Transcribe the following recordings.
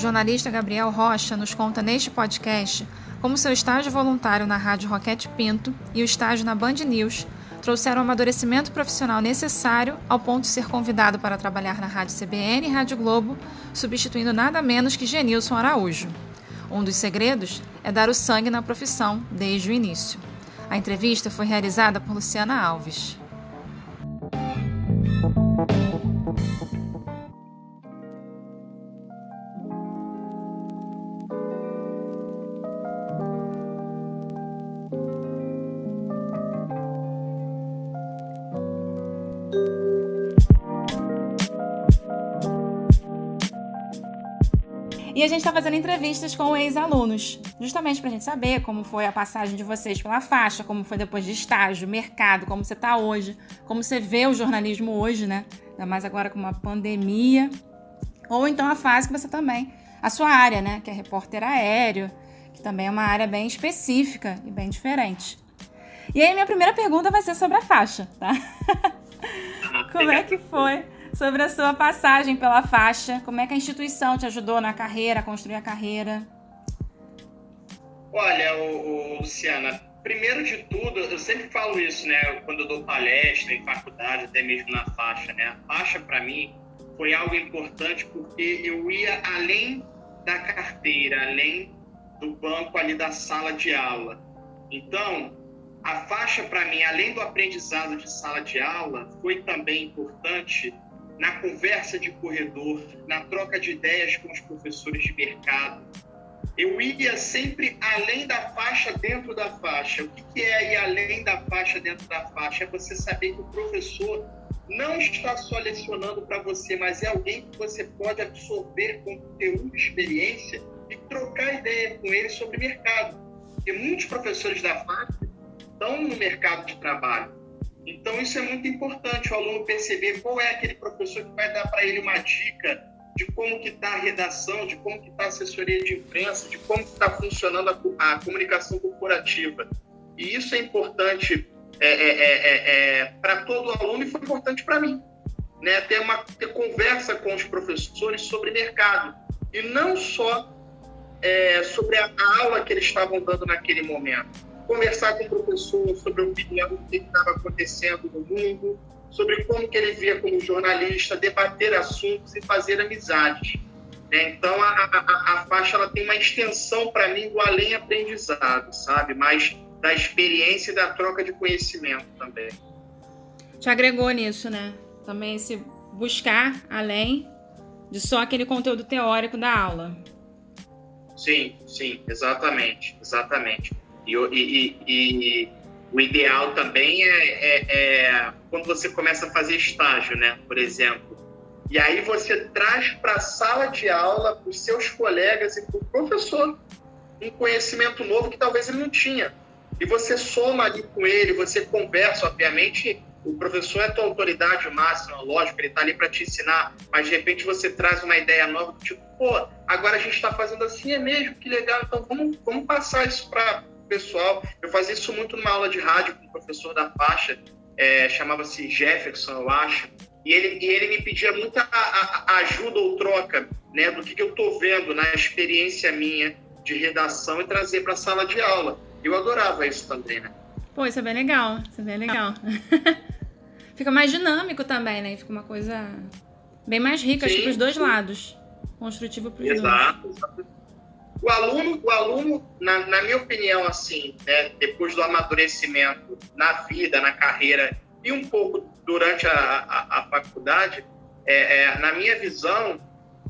jornalista Gabriel Rocha nos conta neste podcast como seu estágio voluntário na Rádio Roquete Pinto e o estágio na Band News trouxeram o amadurecimento profissional necessário ao ponto de ser convidado para trabalhar na Rádio CBN e Rádio Globo, substituindo nada menos que Genilson Araújo. Um dos segredos é dar o sangue na profissão desde o início. A entrevista foi realizada por Luciana Alves. E a gente está fazendo entrevistas com ex-alunos, justamente para a gente saber como foi a passagem de vocês pela faixa, como foi depois de estágio, mercado, como você está hoje, como você vê o jornalismo hoje, né? Ainda mais agora com uma pandemia. Ou então a fase que você também, a sua área, né? Que é repórter aéreo, que também é uma área bem específica e bem diferente. E aí, minha primeira pergunta vai ser sobre a faixa, tá? como é que foi? Sobre a sua passagem pela faixa. Como é que a instituição te ajudou na carreira, a construir a carreira? Olha, o, o, Luciana, primeiro de tudo, eu sempre falo isso, né? Quando eu dou palestra em faculdade, até mesmo na faixa, né? A faixa, para mim, foi algo importante porque eu ia além da carteira, além do banco ali da sala de aula. Então, a faixa, para mim, além do aprendizado de sala de aula, foi também importante na conversa de corredor, na troca de ideias com os professores de mercado. Eu ia sempre além da faixa, dentro da faixa. O que, é ir além da faixa, dentro da faixa? É você saber que o professor não está só lecionando para você, mas é alguém que você pode absorver conteúdo, experiência e trocar ideia com ele sobre mercado. Porque muitos professores da faixa estão no mercado de trabalho então, isso é muito importante, o aluno perceber qual é aquele professor que vai dar para ele uma dica de como que está a redação, de como que está a assessoria de imprensa, de como está funcionando a, a, comunicação corporativa. E isso é importante é, é, é, é, é para todo aluno e foi importante para mim. Né? Ter uma ter conversa com os professores sobre mercado. E não só sobre a aula que eles estavam dando naquele momento conversar com o professor sobre a opinião do que estava acontecendo no mundo, sobre como que ele via como jornalista, debater assuntos e fazer amizades. Né? Então, a, a, a, faixa ela tem uma extensão para mim do além aprendizado, sabe? Mas da experiência e da troca de conhecimento também. Te agregou nisso, né? Também se buscar além de só aquele conteúdo teórico da aula. Sim, sim, exatamente, exatamente. E, e, e, o ideal também é, é, é, quando você começa a fazer estágio, né? Por exemplo. E aí você traz para a sala de aula, para os seus colegas e para o professor um conhecimento novo que talvez ele não tinha. E você soma ali com ele, você conversa, obviamente, o professor é tua autoridade máxima, lógico, ele está ali para te ensinar, mas de repente você traz uma ideia nova, tipo, pô, agora a gente está fazendo assim, é mesmo, que legal, então vamos, vamos passar isso para pessoal. Eu fazia isso muito numa aula de rádio com o professor da faixa, é, chamava-se Jefferson, eu acho. E ele, e ele me pedia muita a, a ajuda ou troca né, do que, que eu estou vendo na experiência minha de redação e trazer para a sala de aula. Eu adorava isso também, né? Pô, isso é bem legal, isso é bem legal. Fica mais dinâmico também, né? Fica uma coisa bem mais rica, acho que os dois lados. Construtivo para os dois. Exato. O aluno, o aluno na, na minha opinião, assim, né, depois do amadurecimento na vida, na carreira e um pouco durante a, a, a faculdade, é, é, na minha visão,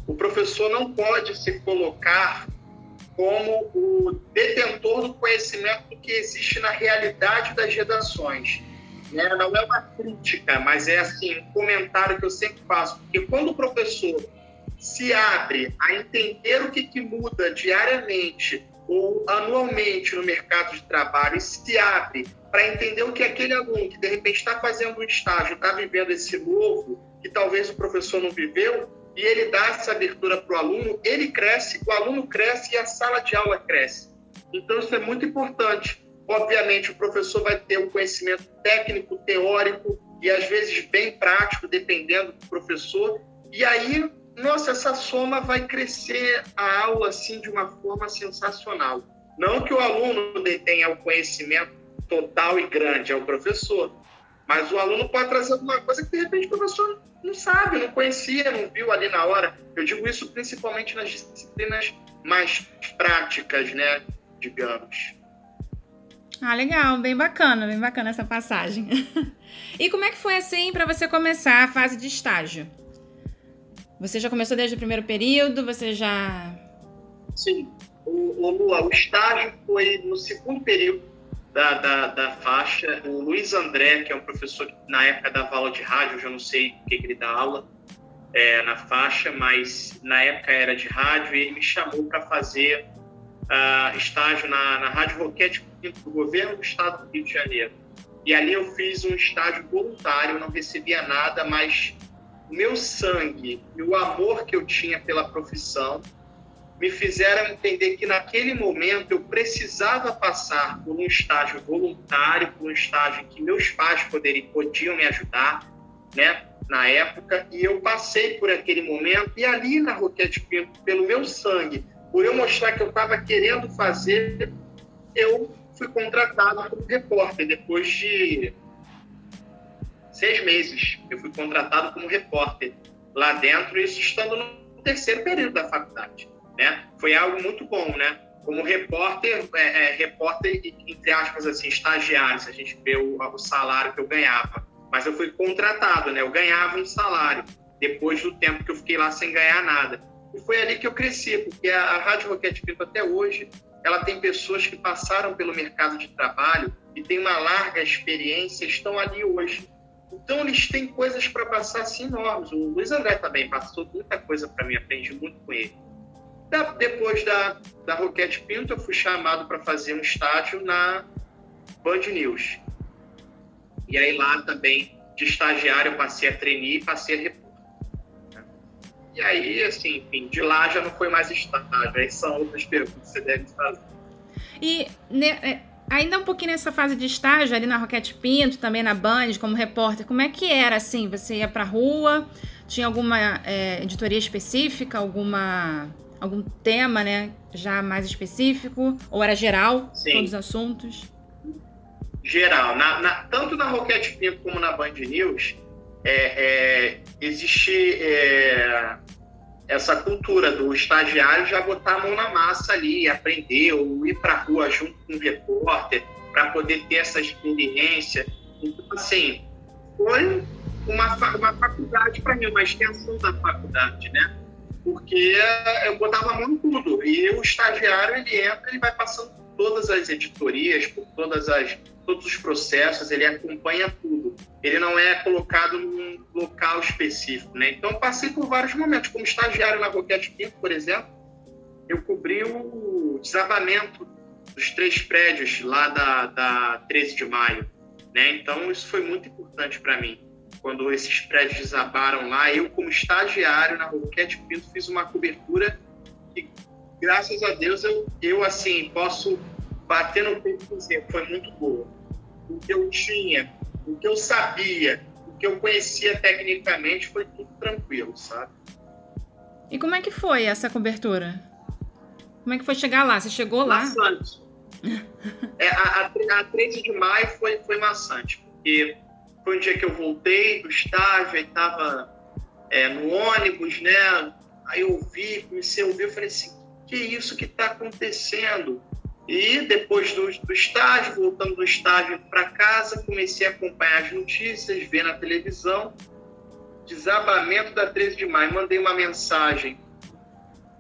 o professor não pode se colocar como o detentor do conhecimento que existe na realidade das redações. Né? Não é uma crítica, mas é assim um comentário que eu sempre faço, porque quando o professor se abre a entender o que, que muda diariamente ou anualmente no mercado de trabalho e se abre para entender o que aquele aluno que de repente está fazendo um estágio, está vivendo esse novo, que talvez o professor não viveu, e ele dá essa abertura para o aluno, ele cresce, o aluno cresce e a sala de aula cresce. Então isso é muito importante. Obviamente o professor vai ter um conhecimento técnico, teórico e às vezes bem prático, dependendo do professor, e aí nossa, essa soma vai crescer a aula assim de uma forma sensacional. Não que o aluno detenha o conhecimento total e grande, é o professor. Mas o aluno pode trazer alguma coisa que de repente o professor não sabe, não conhecia, não viu ali na hora. Eu digo isso principalmente nas disciplinas mais práticas, né? Digamos. Ah, legal, bem bacana, bem bacana essa passagem. e como é que foi assim para você começar a fase de estágio? Você já começou desde o primeiro período? Você já. Sim. O, o o estágio foi no segundo período da, da, da, faixa. O Luiz André, que é um professor que na época dava aula de rádio, eu já não sei o que, que ele dá aula é, na faixa, mas na época era de rádio, e ele me chamou para fazer uh, estágio na, na Rádio Roquete do governo do estado do Rio de Janeiro. E ali eu fiz um estágio voluntário, não recebia nada, mas o meu sangue e o amor que eu tinha pela profissão me fizeram entender que naquele momento eu precisava passar por um estágio voluntário, por um estágio que meus pais poderiam, podiam me ajudar, né, na época, e eu passei por aquele momento, e ali na Roquete Pinto, pelo meu sangue, por eu mostrar que eu estava querendo fazer, eu fui contratado como repórter depois de seis meses. Eu fui contratado como repórter lá dentro, isso estando no terceiro período da faculdade né? Foi algo muito bom, né? Como repórter, é, é, repórter, entre aspas, assim, estagiário, se a gente vê o, o salário que eu ganhava. Mas eu fui contratado, né? Eu ganhava um salário depois do tempo que eu fiquei lá sem ganhar nada. E foi ali que eu cresci, porque a, a Rádio Roquete Pinto até hoje, ela tem pessoas que passaram pelo mercado de trabalho e têm uma larga experiência, estão ali hoje. Então eles têm coisas para passar assim enormes. O Luiz André também passou muita coisa para mim, aprendi muito com ele. Depois da, da Roquete Pinto, eu fui chamado para fazer um estágio na Band News. E aí lá também, de estagiário, eu passei a treinar e passei a repórter. E aí, assim, enfim, de lá já não foi mais estágio. Aí são outras perguntas que você deve fazer. E né, é, ainda um pouquinho nessa fase de estágio, ali na Roquete Pinto, também na Band, como repórter, como é que era, assim? Você ia pra rua, tinha alguma é, editoria específica, alguma algum tema, né, já mais específico? Ou era geral, Sim. todos os assuntos? Geral. Na, na, tanto na Roquete Pinto como na Band News, é, é, existe é, essa cultura do estagiário já botar a mão na massa ali, aprender, ou ir para a rua junto com um repórter, para poder ter essa experiência. Então, assim, foi uma, uma faculdade para mim, uma extensão da faculdade, né? porque eu botava a mão em tudo. E o estagiário, ele entra, ele vai passando por todas as editorias, por todas as, todos os processos, ele acompanha tudo. Ele não é colocado num local específico, né? Então, passei por vários momentos. Como estagiário na Roquete Pinto, por exemplo, eu cobri o desabamento dos três prédios lá da, da 13 de maio, né? Então, isso foi muito importante para mim quando esses prédios desabaram lá, eu, como estagiário na Roquete Pinto, fiz uma cobertura que, graças a Deus, eu, eu assim, posso bater no peito e dizer foi muito boa. O que eu tinha, o que eu sabia, o que eu conhecia tecnicamente foi tudo tranquilo, sabe? E como é que foi essa cobertura? Como é que foi chegar lá? Você chegou lá? Maçante. é, a, a, a 13 de maio foi, foi maçante, porque foi um dia que eu voltei do estágio, aí estava é, no ônibus, né? Aí eu vi, comecei a ouvir, eu falei assim, que isso que está acontecendo? E depois do, do estágio, voltando do estágio para casa, comecei a acompanhar as notícias, ver na televisão, desabamento da 13 de maio. Mandei uma mensagem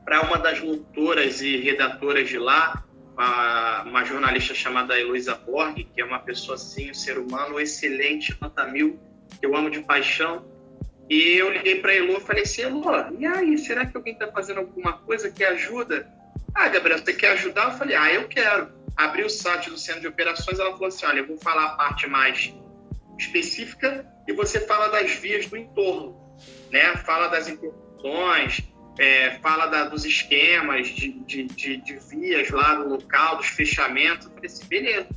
para uma das locutoras e redatoras de lá, uma, uma jornalista chamada Heloísa Borg, que é uma pessoa assim, um ser humano excelente, nota mil, que eu amo de paixão. E eu liguei para a Elo e falei assim, Elo, e aí, será que alguém está fazendo alguma coisa que ajuda? Ah, Gabriel, você quer ajudar? Eu falei, ah, eu quero. Abri o site do Centro de Operações, ela falou assim, olha, eu vou falar a parte mais específica e você fala das vias do entorno, né? Fala das interrupções, é, fala da, dos esquemas de, de, de, de, vias lá no local, dos fechamentos. Eu falei assim, beleza.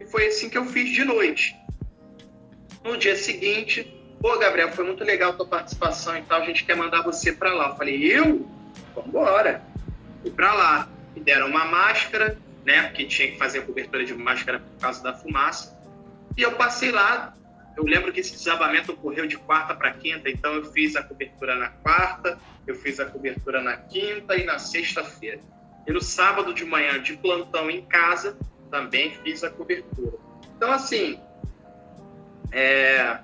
E foi assim que eu fiz de noite. No dia seguinte, pô, Gabriel, foi muito legal a tua participação e tal, a gente quer mandar você para lá. Eu falei, eu? Vambora. Fui para lá. Me deram uma máscara, né, porque tinha que fazer a cobertura de máscara por causa da fumaça. E eu passei lá, eu lembro que esse desabamento ocorreu de quarta para quinta, então eu fiz a cobertura na quarta, eu fiz a cobertura na quinta e na sexta-feira. E no sábado de manhã, de plantão em casa, também fiz a cobertura. Então, assim, é,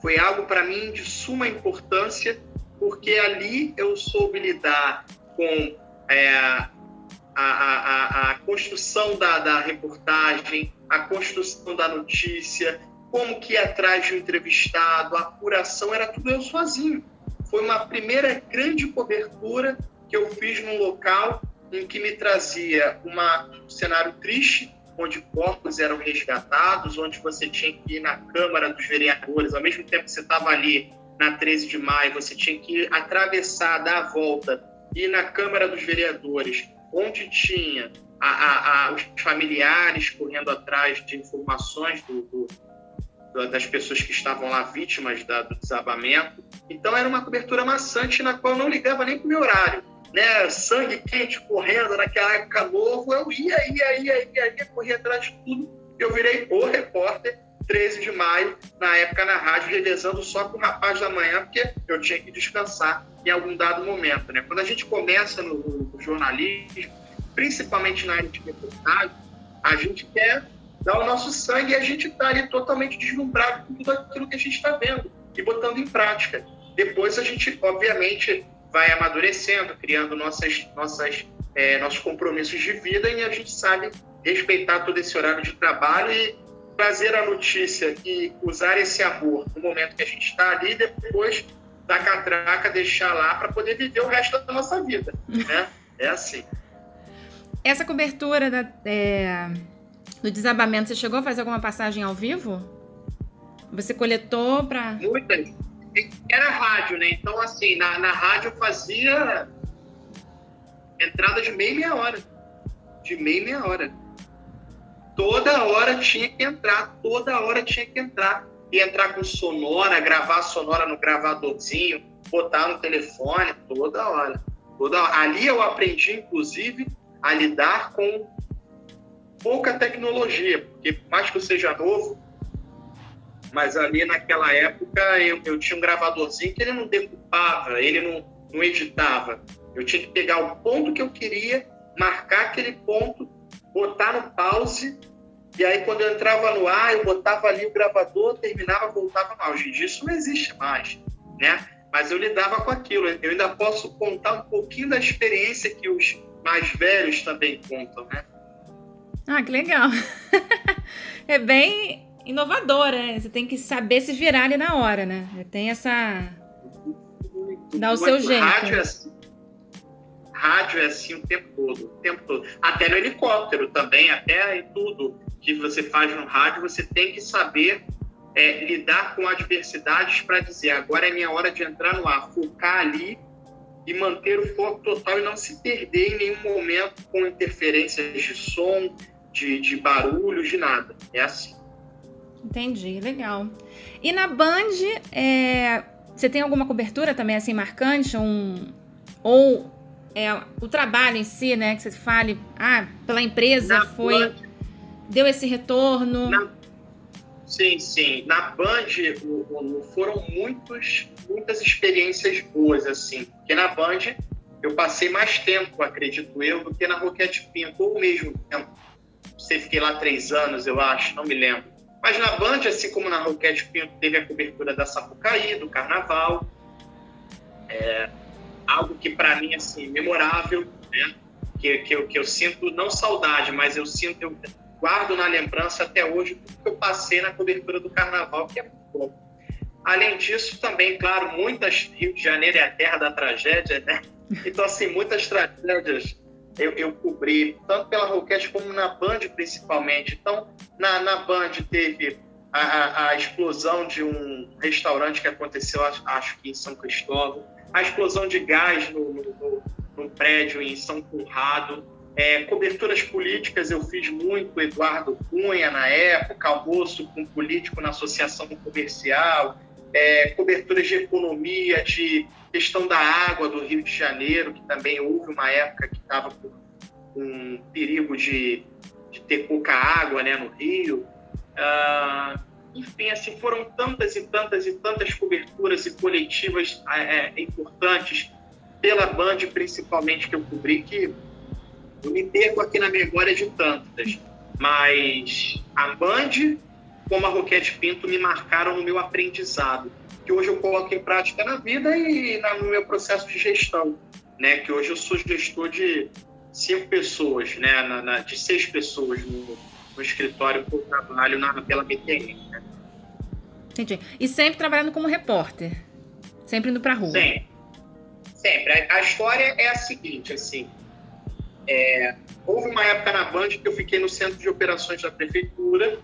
foi algo para mim de suma importância, porque ali eu soube lidar com é, a, a, a, construção da, da reportagem, a construção da notícia, como que ir atrás de um entrevistado, a apuração, era tudo eu sozinho. Foi uma primeira grande cobertura que eu fiz num local em que me trazia uma, um cenário triste, onde corpos eram resgatados, onde você tinha que ir na Câmara dos Vereadores, ao mesmo tempo que você estava ali na 13 de maio, você tinha que atravessar, dar a volta, ir na Câmara dos Vereadores, onde tinha a, a, a, os familiares correndo atrás de informações do, do das pessoas que estavam lá vítimas da, do desabamento. Então era uma cobertura maçante na qual não ligava nem para o meu horário. Né? Sangue quente correndo naquela época novo, eu ia, ia, ia, ia, ia, corria atrás de tudo. Eu virei o repórter 13 de maio, na época na rádio, revezando só com o rapaz da manhã, porque eu tinha que descansar em algum dado momento. Né? Quando a gente começa no, no jornalismo, principalmente na área de reportagem, a gente quer dá o nosso sangue e a gente está ali totalmente deslumbrado com tudo aquilo que a gente está vendo e botando em prática. Depois a gente, obviamente, vai amadurecendo, criando nossas, nossas, é, nossos compromissos de vida e a gente sabe respeitar todo esse horário de trabalho e trazer a notícia e usar esse amor no momento que a gente está ali e depois da catraca deixar lá para poder viver o resto da nossa vida, né? É assim. Essa cobertura da, é no desabamento, você chegou a fazer alguma passagem ao vivo? Você coletou para. Muitas. Era rádio, né? Então, assim, na, na rádio eu fazia entrada de meia meia hora. De meia meia hora. Toda hora tinha que entrar, toda hora tinha que entrar. E entrar com sonora, gravar sonora no gravadorzinho, botar no telefone, toda hora. Toda hora. Ali eu aprendi, inclusive, a lidar com pouca tecnologia, porque mais que eu seja novo, mas ali naquela época eu, eu tinha um gravadorzinho que ele não decupava, ele não, não editava. Eu tinha que pegar o ponto que eu queria, marcar aquele ponto, botar no pause, e aí quando eu entrava no ar, eu botava ali o gravador, terminava, voltava no auge. Isso não existe mais, né? Mas eu lidava com aquilo. Eu ainda posso contar um pouquinho da experiência que os mais velhos também contam, né? Ah, que legal. é bem inovadora, né? Você tem que saber se virar ali na hora, né? Tem essa. Dá o seu jeito. Rádio é, assim, rádio é assim o tempo todo, o tempo todo. Até no helicóptero também, até em tudo que você faz no rádio, você tem que saber é, lidar com adversidades para dizer agora é minha hora de entrar no ar, focar ali e manter o foco total e não se perder em nenhum momento com interferências de som, de, de barulho, de nada. É assim. Entendi, legal. E na Band, é, você tem alguma cobertura também assim marcante? Um, ou é, o trabalho em si, né? Que você fale, ah, pela empresa na foi. Band, deu esse retorno. Na, sim, sim. Na Band foram muitos, muitas experiências boas, assim. Porque na Band eu passei mais tempo, acredito eu, do que na Roquete Pinto, ou o mesmo tempo sei, fiquei lá três anos, eu acho, não me lembro. Mas na Band, assim como na Roquete Pinto, teve a cobertura da Sapucaí, do Carnaval. É, algo que para mim, assim, memorável, né? Que, que, eu, que eu sinto, não saudade, mas eu sinto, eu guardo na lembrança até hoje tudo que eu passei na cobertura do Carnaval, que é muito bom. Além disso, também, claro, muitas. Rio de Janeiro é a terra da tragédia, né? Então, assim, muitas tragédias eu, eu cobri, tanto pela Roquete como na Band, principalmente. Então, na, na Band teve a, a, a, explosão de um restaurante que aconteceu, acho que em São Cristóvão, a explosão de gás no, no, no prédio em São Conrado, é, coberturas políticas eu fiz muito, Eduardo Cunha na época, almoço com político na associação comercial, é, coberturas de economia, de questão da água do Rio de Janeiro, que também houve uma época que estava com um perigo de, de, ter pouca água né, no Rio. Uh, enfim, assim, foram tantas e tantas e tantas coberturas e coletivas é, é importantes pela Band, principalmente, que eu cobri, que eu me perco aqui na memória de tantas. Mas a Band, como a Roquete Pinto, me marcaram no meu aprendizado, que hoje eu coloco em prática na vida e no meu processo de gestão. Né? Que hoje eu sou gestor de cinco pessoas, né? De seis pessoas no, no escritório que eu trabalho na, pela BTN. Né? Entendi. E sempre trabalhando como repórter? Sempre indo para rua? Sempre. Sempre. A, a, história é a seguinte, assim, é, houve uma época na Band que eu fiquei no centro de operações da prefeitura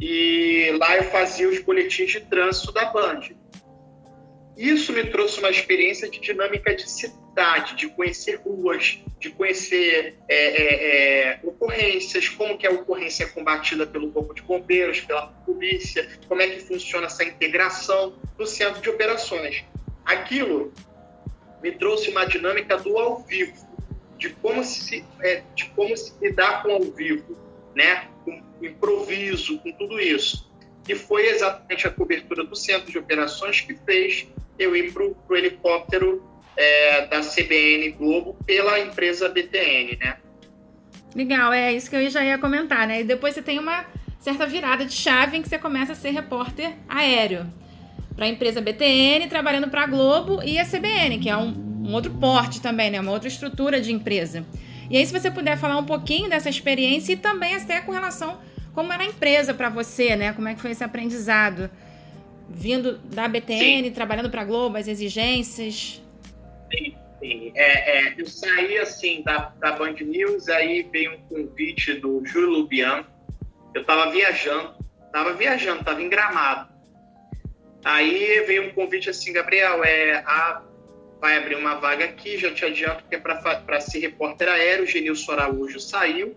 e lá eu fazia os boletins de trânsito da Band. Isso me trouxe uma experiência de dinâmica de cidade, de conhecer ruas, de conhecer é, é, é, ocorrências, como que a ocorrência é combatida pelo corpo de bombeiros, pela polícia, como é que funciona essa integração no centro de operações. Aquilo me trouxe uma dinâmica do ao vivo, de como se, é, de como se lidar com ao vivo, né? com improviso, com tudo isso. E foi exatamente a cobertura do centro de operações que fez eu ir para o helicóptero é, da CBN Globo pela empresa BTN, né? Legal, é isso que eu já ia comentar, né? E depois você tem uma certa virada de chave em que você começa a ser repórter aéreo para a empresa BTN, trabalhando para a Globo e a CBN, que é um, um outro porte também, né? Uma outra estrutura de empresa. E aí, se você puder falar um pouquinho dessa experiência e também até com relação como era a empresa para você, né? Como é que foi esse aprendizado? Vindo da BTN, sim. trabalhando para a Globo, as exigências. Sim, sim. É, é, eu saí assim da, da Band News, aí veio um convite do Júlio Lubiano. Eu estava viajando, estava viajando, estava em Gramado. Aí veio um convite assim, Gabriel, é, a, vai abrir uma vaga aqui, já te adianto que é para ser repórter aéreo. O Genilson Araújo saiu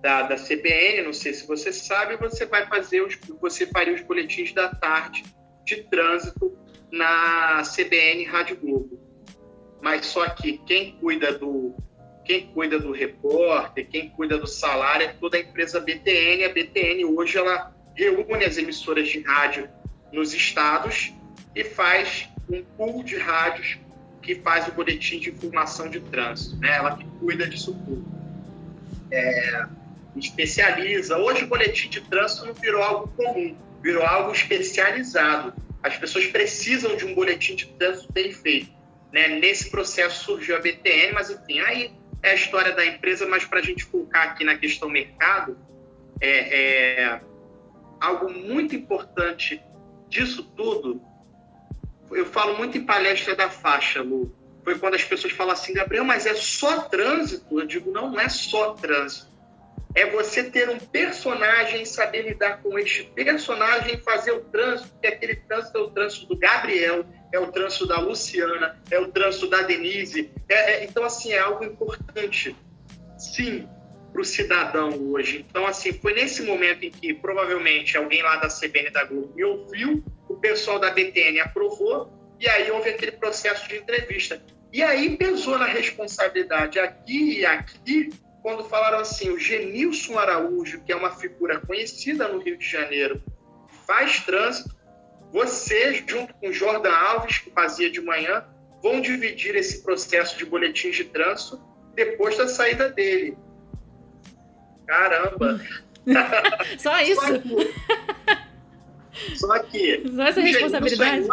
da, da CBN, não sei se você sabe, você vai fazer os, você faria os boletins da tarde de trânsito na CBN Rádio Globo. Mas só que quem cuida do quem cuida do repórter, quem cuida do salário é toda a empresa BTN. A BTN hoje ela reúne as emissoras de rádio nos estados e faz um pool de rádios que faz o boletim de informação de trânsito, né? Ela que cuida disso tudo. É, especializa. Hoje o boletim de trânsito não virou algo comum, virou algo especializado. As pessoas precisam de um boletim de trânsito bem feito. Né? Nesse processo surgiu a BTN, mas enfim, aí é a história da empresa, mas para a gente focar aqui na questão mercado, é, é, algo muito importante disso tudo. Eu falo muito em palestra da faixa, Lu. Foi quando as pessoas falam assim, Gabriel, mas é só trânsito? Eu digo, não, não é só trânsito é você ter um personagem, saber lidar com este personagem, fazer o trânsito, que aquele trânsito é o trânsito do Gabriel, é o trânsito da Luciana, é o trânsito da Denise. É, é, então, assim, é algo importante, sim, para o cidadão hoje. Então, assim, foi nesse momento em que provavelmente alguém lá da CBN da Globo me ouviu, o pessoal da BTN aprovou, e aí houve aquele processo de entrevista. E aí pesou na responsabilidade aqui e aqui quando falaram assim, o Genilson Araújo, que é uma figura conhecida no Rio de Janeiro, faz trânsito, você, junto com Jordan Alves, que fazia de manhã, vão dividir esse processo de boletins de trânsito depois da saída dele. Caramba! Só isso? Só que... Só essa responsabilidade?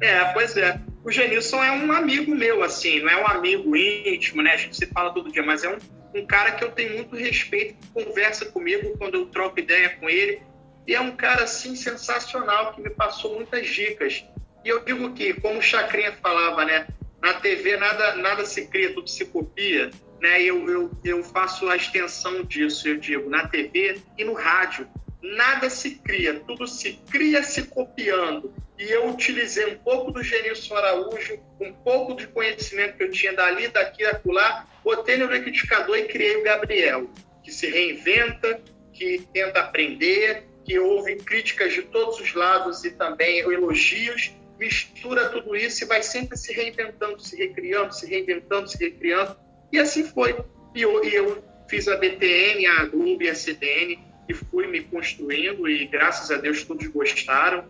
É, pois é o Genilson é um amigo meu, assim, não é um amigo íntimo, né? A gente se fala todo dia, mas é um, um cara que eu tenho muito respeito, que conversa comigo quando eu troco ideia com ele. E é um cara, assim, sensacional, que me passou muitas dicas. E eu digo que, como o Chacrinha falava, né? Na TV nada, nada se cria, tudo se copia. Né? Eu, eu, eu faço a extensão disso, eu digo, na TV e no rádio. Nada se cria, tudo se cria se copiando e eu utilizei um pouco do Genilson Araújo, um pouco de conhecimento que eu tinha dali, daqui, acolá, botei no liquidificador e criei o Gabriel, que se reinventa, que tenta aprender, que houve críticas de todos os lados e também elogios, mistura tudo isso e vai sempre se reinventando, se recriando, se reinventando, se recriando. E assim foi. E eu, e eu fiz a BTN, a Globo e a CDN e fui me construindo e graças a Deus todos gostaram.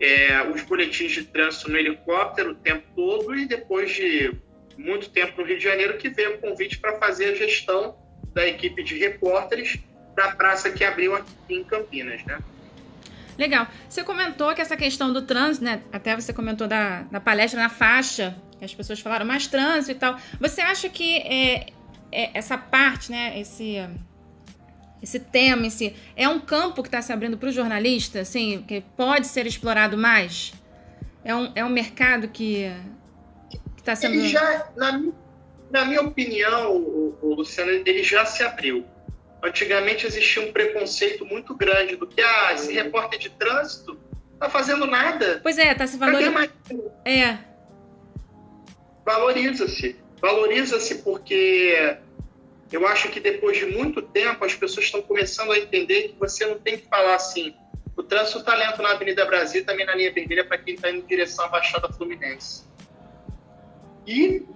É, os boletins de trânsito no helicóptero o tempo todo e depois de muito tempo no Rio de Janeiro que veio o convite para fazer a gestão da equipe de repórteres da praça que abriu aqui em Campinas, né? Legal. Você comentou que essa questão do trânsito, né? Até você comentou da, da palestra na faixa, que as pessoas falaram mais trânsito e tal. Você acha que é, é, essa parte, né? Esse, esse tema, esse, é um campo que está se abrindo para o jornalista, assim, que pode ser explorado mais? É um, é um mercado que está sendo. Ele já, na, na minha opinião, o, o Luciano, ele já se abriu Antigamente existia um preconceito muito grande do que ah, esse repórter de trânsito tá fazendo nada. Pois é, tá se valorizando. É. Valoriza-se. Valoriza-se porque eu acho que depois de muito tempo as pessoas estão começando a entender que você não tem que falar assim. O trânsito está lento na Avenida Brasil, também na linha vermelha para quem está indo em direção à Baixada Fluminense. E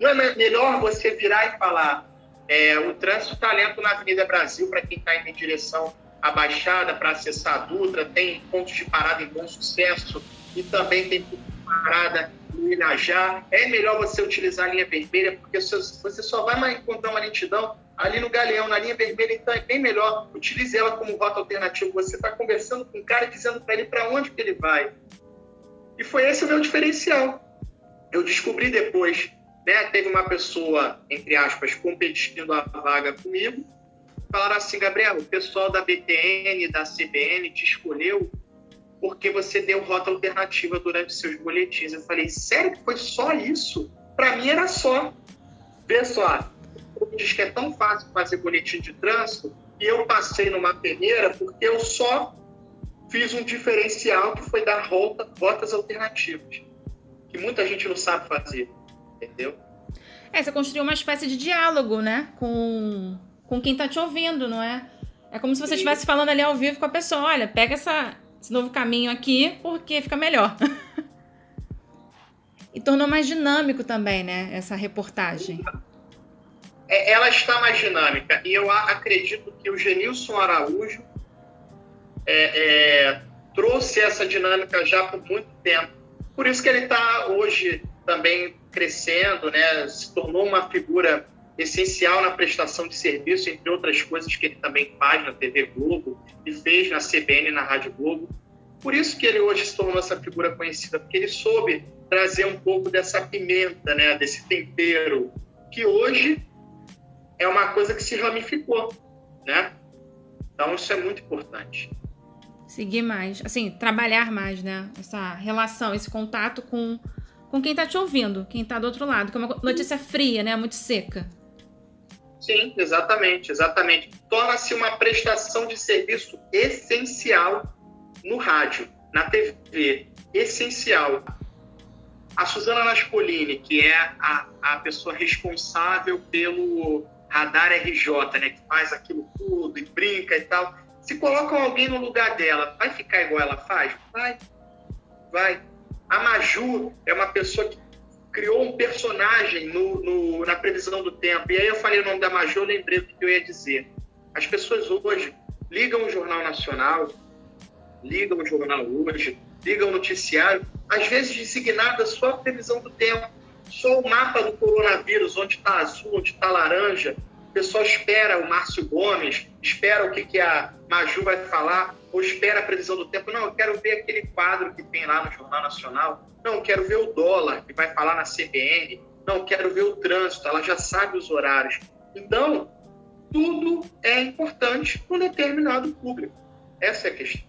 não é melhor você virar e falar: é, o trânsito está lento na Avenida Brasil para quem está indo em direção à Baixada para acessar a Dutra, tem pontos de parada em bom sucesso e também tem pontos de parada Irajá. É melhor você utilizar a linha vermelha, porque você só vai encontrar uma lentidão ali no Galeão, na linha vermelha, então é bem melhor. Utilize ela como rota alternativa. Você está conversando com o cara dizendo para ele para onde que ele vai. E foi esse o meu diferencial. Eu descobri depois né, teve uma pessoa, entre aspas, competindo a vaga comigo, falaram assim, Gabriel, o pessoal da BTN, da CBN te escolheu porque você deu rota alternativa durante seus boletins. Eu falei, sério que foi só isso? Para mim era só. Vê só, diz que é tão fácil fazer boletim de trânsito e eu passei numa peneira porque eu só fiz um diferencial que foi dar rota, rotas alternativas, que muita gente não sabe fazer entendeu? É, você construiu uma espécie de diálogo, né? Com, com quem tá te ouvindo, não é? É como se você estivesse falando ali ao vivo com a pessoa, olha, pega essa, esse novo caminho aqui porque fica melhor. e tornou mais dinâmico também, né? Essa reportagem. É, ela está mais dinâmica. E eu acredito que o Genilson Araújo é, é, trouxe essa dinâmica já por muito tempo. Por isso que ele está hoje também crescendo, né, se tornou uma figura essencial na prestação de serviço, entre outras coisas que ele também faz na TV Globo e fez na CBN e na Rádio Globo. Por isso que ele hoje se tornou essa figura conhecida, porque ele soube trazer um pouco dessa pimenta, né, desse tempero, que hoje é uma coisa que se ramificou, né? Então isso é muito importante. Seguir mais, assim, trabalhar mais, né? Essa relação, esse contato com com quem está te ouvindo, quem está do outro lado, que é uma notícia fria, né? Muito seca. Sim, exatamente, exatamente. Torna-se uma prestação de serviço essencial no rádio, na TV, essencial. A Suzana Naspolini, que é a, a pessoa responsável pelo radar RJ, né, que faz aquilo tudo e brinca e tal, se colocam alguém no lugar dela, vai ficar igual ela faz? Vai, vai. A Maju é uma pessoa que criou um personagem no, no, na previsão do tempo. E aí eu falei o nome da Maju, eu lembrei do que eu ia dizer. As pessoas hoje ligam o Jornal Nacional, ligam o Jornal Hoje, ligam o noticiário, às vezes designada só a previsão do tempo, só o mapa do coronavírus, onde está azul, onde está laranja. O pessoal espera o Márcio Gomes, espera o que, que a Maju vai falar, ou espera a previsão do tempo. Não, eu quero ver aquele quadro que tem lá no Jornal Nacional. Não, eu quero ver o dólar, que vai falar na CBN. Não, eu quero ver o trânsito, ela já sabe os horários. Então, tudo é importante para um determinado público. Essa é a questão.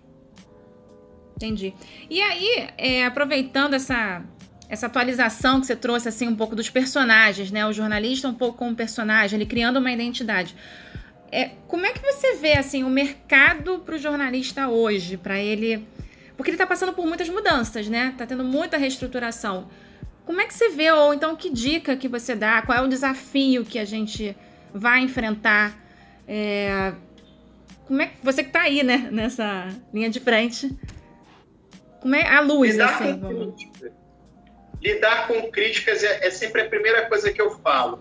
Entendi. E aí, é, aproveitando essa, essa atualização que você trouxe assim um pouco dos personagens, né? O jornalista um pouco como personagem, ele criando uma identidade. É, como é que você vê assim o mercado para o jornalista hoje, para ele, porque ele está passando por muitas mudanças, né? Está tendo muita reestruturação. Como é que você vê ou então que dica que você dá? Qual é o desafio que a gente vai enfrentar? É, como é você que está aí, né, nessa linha de frente, como é a luz, assim? Com lidar com críticas é, é sempre a primeira coisa que eu falo.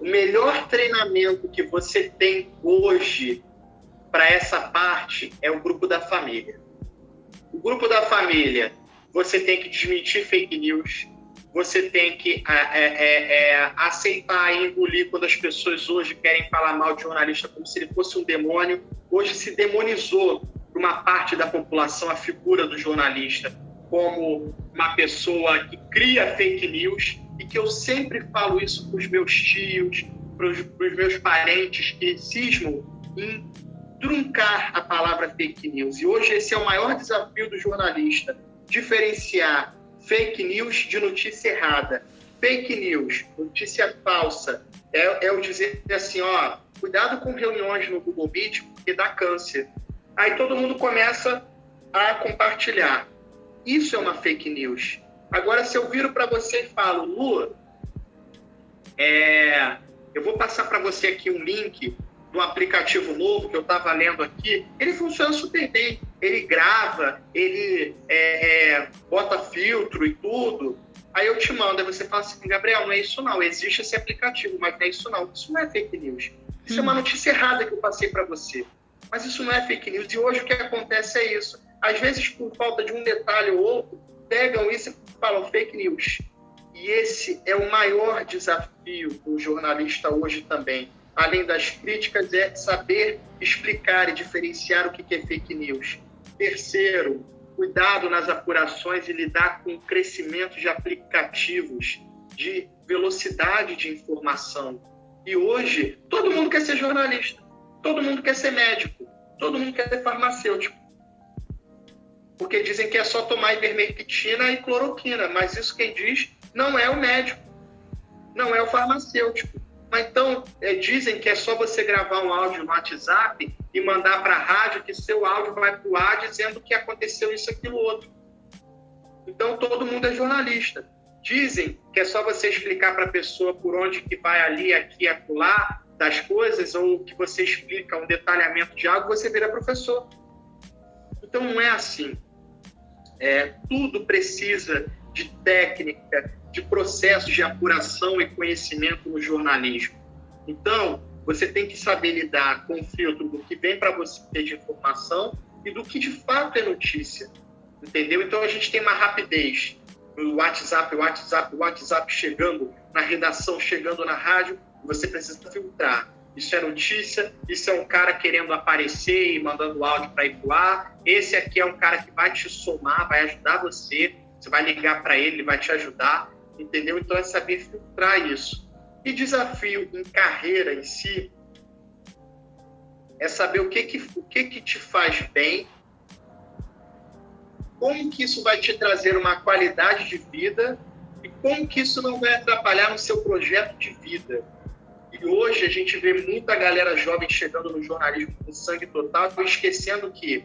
O melhor treinamento que você tem hoje para essa parte é o grupo da família. O grupo da família, você tem que desmentir fake news, você tem que é, é, é, aceitar e engolir quando as pessoas hoje querem falar mal de jornalista como se ele fosse um demônio. Hoje se demonizou para uma parte da população a figura do jornalista como uma pessoa que cria fake news e que eu sempre falo isso para os meus tios, para os meus parentes que cismam em truncar a palavra fake news. E hoje esse é o maior desafio do jornalista, diferenciar fake news de notícia errada. Fake news, notícia falsa, é, é o dizer assim, ó, cuidado com reuniões no Google Meet, porque dá câncer. Aí todo mundo começa a compartilhar. Isso é uma fake news. Agora, se eu viro para você e falo, Lu, é, eu vou passar para você aqui um link do aplicativo novo que eu estava lendo aqui, ele funciona super bem. Ele grava, ele é, é, bota filtro e tudo. Aí eu te mando, aí você fala assim, Gabriel, não é isso não, existe esse aplicativo, mas não é isso não. Isso não é fake news. Isso hum. é uma hum. notícia errada que eu passei para você. Mas isso não é fake news. E hoje o que acontece é isso. Às vezes, por falta de um detalhe ou outro, pegam isso e falam fake news. E esse é o maior desafio do jornalista hoje também além das críticas, é saber explicar e diferenciar o que é fake news. Terceiro, cuidado nas apurações e lidar com o crescimento de aplicativos de velocidade de informação. E hoje, todo mundo quer ser jornalista, todo mundo quer ser médico, todo mundo quer ser farmacêutico. Porque dizem que é só tomar ivermectina e cloroquina, mas isso quem diz não é o médico, não é o farmacêutico. Mas então, é, dizem que é só você gravar um áudio no WhatsApp e mandar para a rádio que seu áudio vai para ar dizendo que aconteceu isso, aquilo, outro. Então, todo mundo é jornalista. Dizem que é só você explicar para a pessoa por onde que vai ali, aqui, acolá, das coisas, ou que você explica um detalhamento de algo, você vira professor. Então, não é assim. É, tudo precisa de técnica, de processos de apuração e conhecimento no jornalismo. Então, você tem que saber lidar com o filtro do que vem para você de informação e do que de fato é notícia. Entendeu? Então, a gente tem uma rapidez no WhatsApp, WhatsApp, WhatsApp chegando na redação, chegando na rádio, você precisa filtrar. Isso é notícia, isso é um cara querendo aparecer e mandando áudio para ir pro ar. Esse aqui é um cara que vai te somar, vai ajudar você. Você vai ligar para ele, ele vai te ajudar entendeu? Então é saber filtrar isso. E desafio em carreira em si é saber o que que, o que, que te faz bem, como que isso vai te trazer uma qualidade de vida e como que isso não vai atrapalhar no seu projeto de vida. E hoje a gente vê muita galera jovem chegando no jornalismo com sangue total, esquecendo que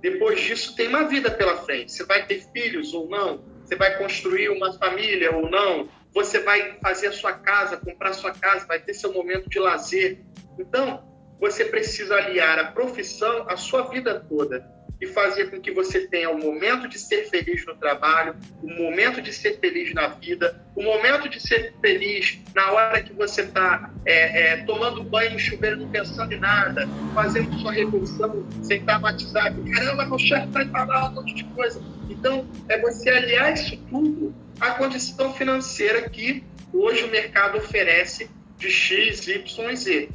depois disso tem uma vida pela frente. Você vai ter filhos ou não, você vai construir uma família ou não, você vai fazer a sua casa, comprar sua casa, vai ter seu momento de lazer. Então, você precisa aliar a profissão à sua vida toda e fazer com que você tenha o momento de ser feliz no trabalho, o momento de ser feliz na vida, o momento de ser feliz na hora que você está é, é, tomando banho no chuveiro, não pensando em nada, fazendo sua refeição, sem estar WhatsApp. Caramba, meu chefe está falando um monte de coisa. Então, é você aliar isso tudo à condição financeira que hoje o mercado oferece de X, Y e Z.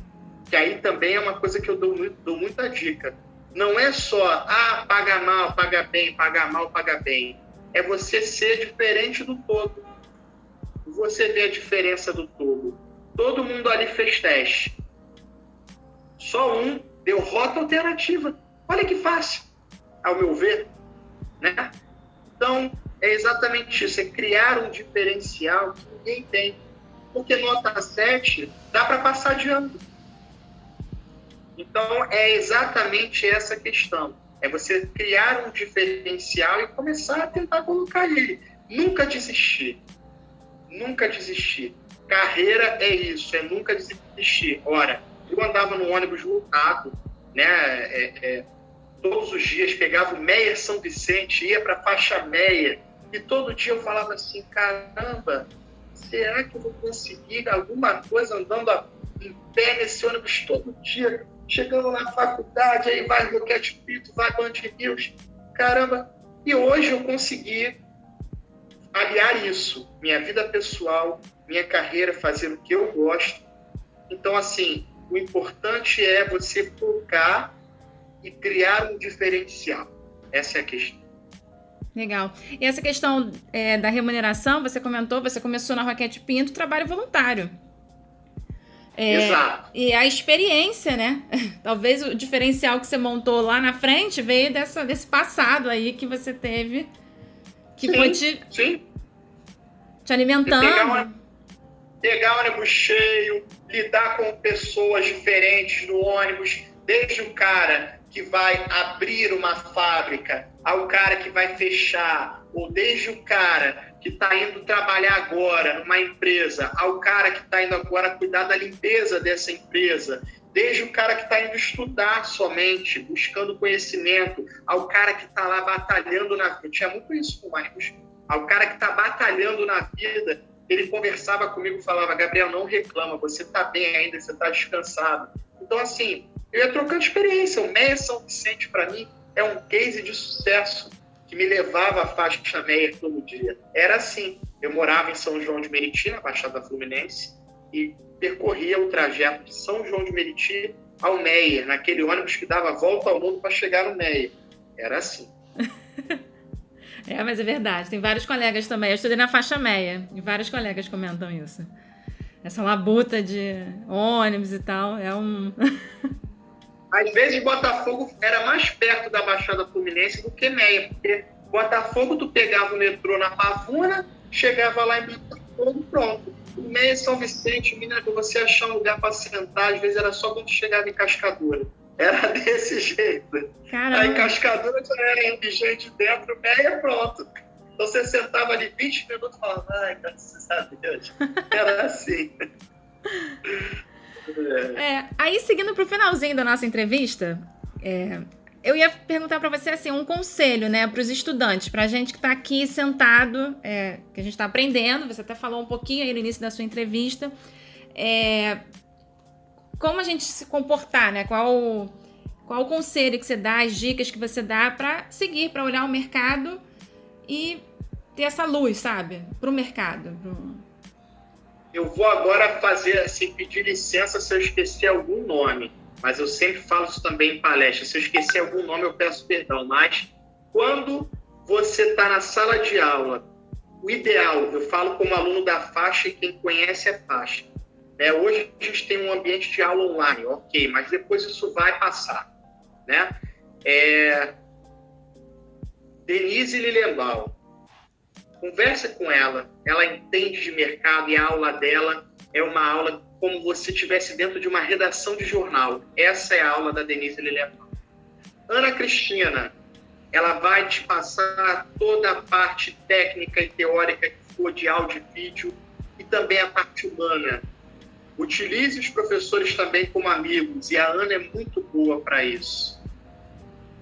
Que aí também é uma coisa que eu dou, dou muita dica não é só, ah, paga mal, paga bem, paga mal, paga bem. É você ser diferente do todo. Você vê a diferença do todo. Todo mundo ali fez teste. Só um deu rota alternativa. Olha que fácil, ao meu ver. Né? Então, é exatamente isso. É criar um diferencial que ninguém tem. Porque nota 7 dá para passar de ano então, é exatamente essa questão. É você criar um diferencial e começar a tentar colocar ele. Nunca desistir. Nunca desistir. Carreira é isso, é nunca desistir. Ora, eu andava no ônibus lotado, né? É, é, todos os dias pegava o Meia São Vicente, ia para a faixa Meia, e todo dia eu falava assim: caramba, será que eu vou conseguir alguma coisa andando em pé nesse ônibus todo dia? Chegando na faculdade, aí vai Roquete Pito, vai Band News, caramba. E hoje eu consegui aliar isso, minha vida pessoal, minha carreira, fazer o que eu gosto. Então, assim, o importante é você focar e criar um diferencial. Essa é a questão. Legal. E essa questão é, da remuneração, você comentou, você começou na Roquete Pinto, trabalho voluntário. É, Exato. E a experiência, né? Talvez o diferencial que você montou lá na frente veio dessa, desse passado aí que você teve, que sim, foi te, sim. te alimentando. Pegar, pegar ônibus cheio, lidar com pessoas diferentes no ônibus, desde o cara que vai abrir uma fábrica ao cara que vai fechar, ou desde o cara que está indo trabalhar agora numa empresa, ao cara que está indo agora cuidar da limpeza dessa empresa, desde o cara que está indo estudar somente, buscando conhecimento, ao cara que está lá batalhando na vida. Tinha muito isso com o Marcos. Ao cara que está batalhando na vida, ele conversava comigo, falava: Gabriel, não reclama, você está bem ainda, você está descansado. Então, assim, eu ia trocando experiência. O Meia São Vicente, para mim, é um case de sucesso que me levava à faixa meia todo dia. Era assim. Eu morava em São João de Meriti, na Baixada Fluminense, e percorria o trajeto de São João de Meriti ao Meia, naquele ônibus que dava volta ao mundo para chegar no Meia. Era assim. é, mas é verdade. Tem vários colegas também. Eu estudei na faixa meia e vários colegas comentam isso. Essa labuta de ônibus e tal é um. Às vezes Botafogo era mais perto da Baixada Fluminense do que Meia, porque Botafogo tu pegava o metrô na Pavuna, chegava lá em Botafogo, pronto. Meia São Vicente, Minas, você achar um lugar para sentar, às vezes era só quando chegava em Cascadura. Era desse jeito. Caramba. Aí Cascadura já era gente dentro, Meia, pronto. Então você sentava ali 20 minutos e falava, ai, graças a Deus. Era assim. É, aí, seguindo para o finalzinho da nossa entrevista, é, eu ia perguntar para você assim um conselho, né, para os estudantes, para a gente que está aqui sentado, é, que a gente está aprendendo. Você até falou um pouquinho aí no início da sua entrevista, é, como a gente se comportar, né? Qual qual o conselho que você dá, as dicas que você dá para seguir, para olhar o mercado e ter essa luz, sabe, para o mercado. Pro... Eu vou agora fazer, assim, pedir licença se eu esquecer algum nome, mas eu sempre falo isso também em palestra. Se eu esquecer algum nome, eu peço perdão. Mas quando você está na sala de aula, o ideal, eu falo como aluno da faixa e quem conhece a faixa. É, hoje a gente tem um ambiente de aula online, ok, mas depois isso vai passar. Né? É... Denise Lilembal, Conversa com ela, ela entende de mercado e a aula dela é uma aula como você estivesse dentro de uma redação de jornal. Essa é a aula da Denise Lilian. Ana Cristina, ela vai te passar toda a parte técnica e teórica que for de áudio e vídeo e também a parte humana. Utilize os professores também como amigos e a Ana é muito boa para isso.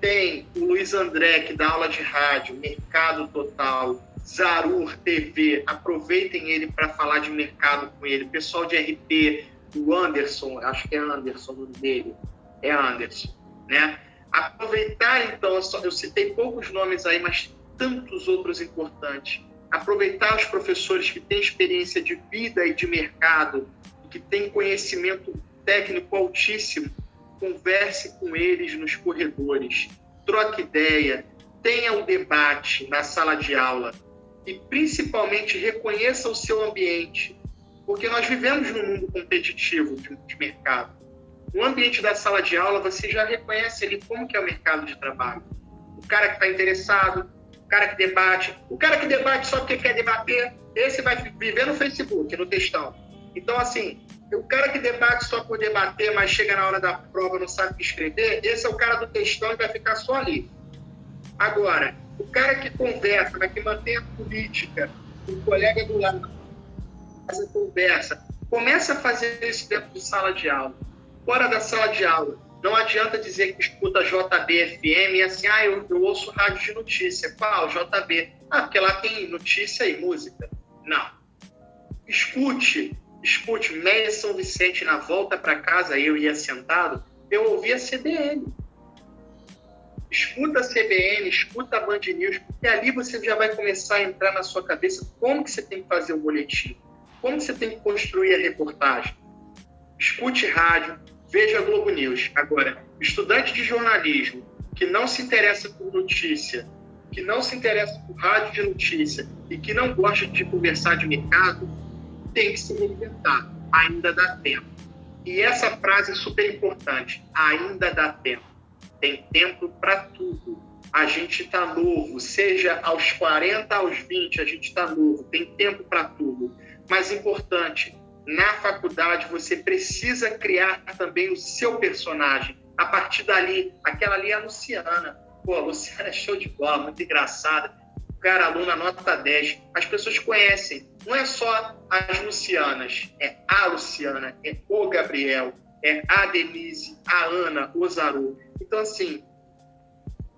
Tem o Luiz André, que dá aula de rádio, Mercado Total, Zarur TV, aproveitem ele para falar de mercado com ele. Pessoal de RP, o Anderson, acho que é Anderson o nome dele, é Anderson, né? Aproveitar então, eu citei poucos nomes aí, mas tantos outros importantes. Aproveitar os professores que têm experiência de vida e de mercado, que têm conhecimento técnico altíssimo, converse com eles nos corredores, troque ideia, tenha um debate na sala de aula e principalmente reconheça o seu ambiente, porque nós vivemos num mundo competitivo de, de mercado. No ambiente da sala de aula, você já reconhece ali como que é o mercado de trabalho. O cara que está interessado, o cara que debate, o cara que debate só porque quer debater, esse vai viver no Facebook, no textão. Então, assim, o cara que debate só por debater, mas chega na hora da prova não sabe escrever, esse é o cara do textão e vai ficar só ali. Agora, o cara que conversa, mas que mantém a política, o colega do lado, faz a conversa, começa a fazer isso dentro de sala de aula. Fora da sala de aula, Não adianta dizer que escuta JB-FM e assim, ah, eu, eu ouço rádio de notícia. Qual? JB. Ah, porque lá tem notícia e música. Não. Escute, escute. Meia São Vicente, na volta para casa, eu ia sentado, eu ouvia CBN. Escuta a CBN, escuta a Band News, porque ali você já vai começar a entrar na sua cabeça como que você tem que fazer o boletim, como você tem que construir a reportagem. Escute rádio, veja Globo News. Agora, estudante de jornalismo que não se interessa por notícia, que não se interessa por rádio de notícia e que não gosta de conversar de mercado, tem que se reinventar. Ainda dá tempo. E essa frase é super importante. Ainda dá tempo. Tem tempo para tudo. A gente está novo, seja aos 40, aos 20, a gente está novo. Tem tempo para tudo. Mas importante, na faculdade você precisa criar também o seu personagem. A partir dali, aquela ali é a Luciana. Pô, a Luciana é show de bola, muito engraçada. Cara, aluna nota 10. As pessoas conhecem. Não é só as Lucianas, é a Luciana, é o Gabriel, é a Denise, a Ana, o Zaru. Então, assim,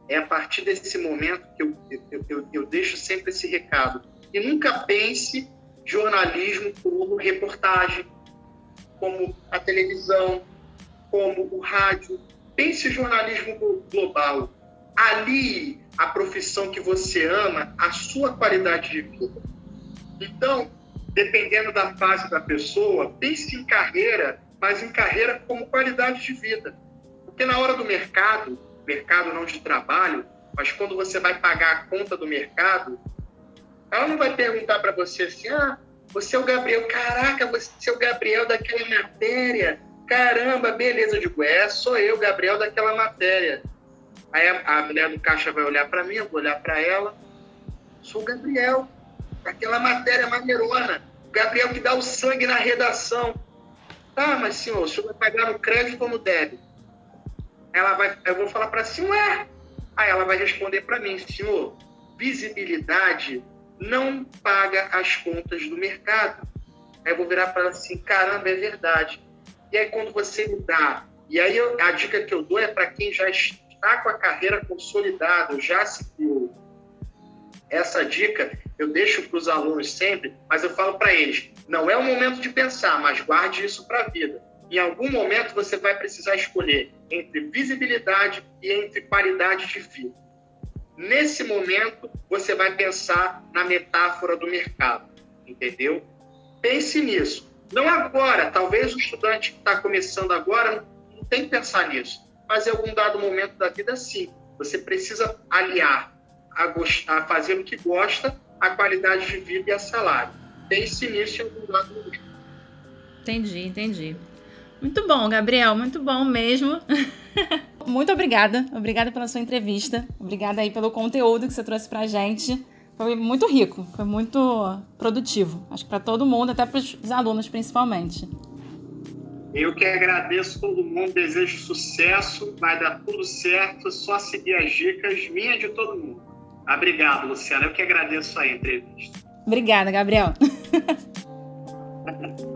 é a partir desse momento que eu, eu, eu, eu deixo sempre esse recado. E nunca pense jornalismo como reportagem, como a televisão, como o rádio. Pense jornalismo global. Ali, a profissão que você ama, a sua qualidade de vida. Então, dependendo da fase da pessoa, pense em carreira, mas em carreira como qualidade de vida. Porque na hora do mercado, mercado não de trabalho, mas quando você vai pagar a conta do mercado, ela não vai perguntar para você assim, ah, você é o Gabriel, caraca, você é o Gabriel daquela matéria, caramba, beleza, eu digo, é, sou eu, Gabriel daquela matéria. Aí a, mulher do caixa vai olhar para mim, eu vou olhar para ela, sou o Gabriel, daquela matéria maneirona, o Gabriel que dá o sangue na redação. Tá, mas senhor, o senhor vai pagar no crédito ou no débito? Ela vai, eu vou falar para si, ué. Aí ela vai responder para mim, senhor, visibilidade não paga as contas do mercado. Aí eu vou virar para ela assim, caramba, é verdade. E aí quando você me dá, e aí eu, a dica que eu dou é para quem já está com a carreira consolidada, já se criou. Essa dica eu deixo para os alunos sempre, mas eu falo para eles, não é o momento de pensar, mas guarde isso para a vida. Em algum momento você vai precisar escolher entre visibilidade e entre paridade de vida. Nesse momento, você vai pensar na metáfora do mercado, entendeu? Pense nisso. Não agora, talvez o estudante que está começando agora não tem que pensar nisso, mas em algum dado momento da vida, sim. Você precisa aliar a, gostar, a fazer o que gosta, a qualidade de vida e a salário. Pense nisso em algum dado momento. Entendi, entendi. Muito bom, Gabriel, muito bom mesmo. Muito obrigada. Obrigada pela sua entrevista. Obrigada aí pelo conteúdo que você trouxe pra gente. Foi muito rico, foi muito produtivo. Acho que para todo mundo, até para os alunos principalmente. Eu que agradeço todo mundo, desejo sucesso, vai dar tudo certo, só seguir as dicas, minha de todo mundo. Obrigado, Luciana. Eu que agradeço a entrevista. Obrigada, Gabriel.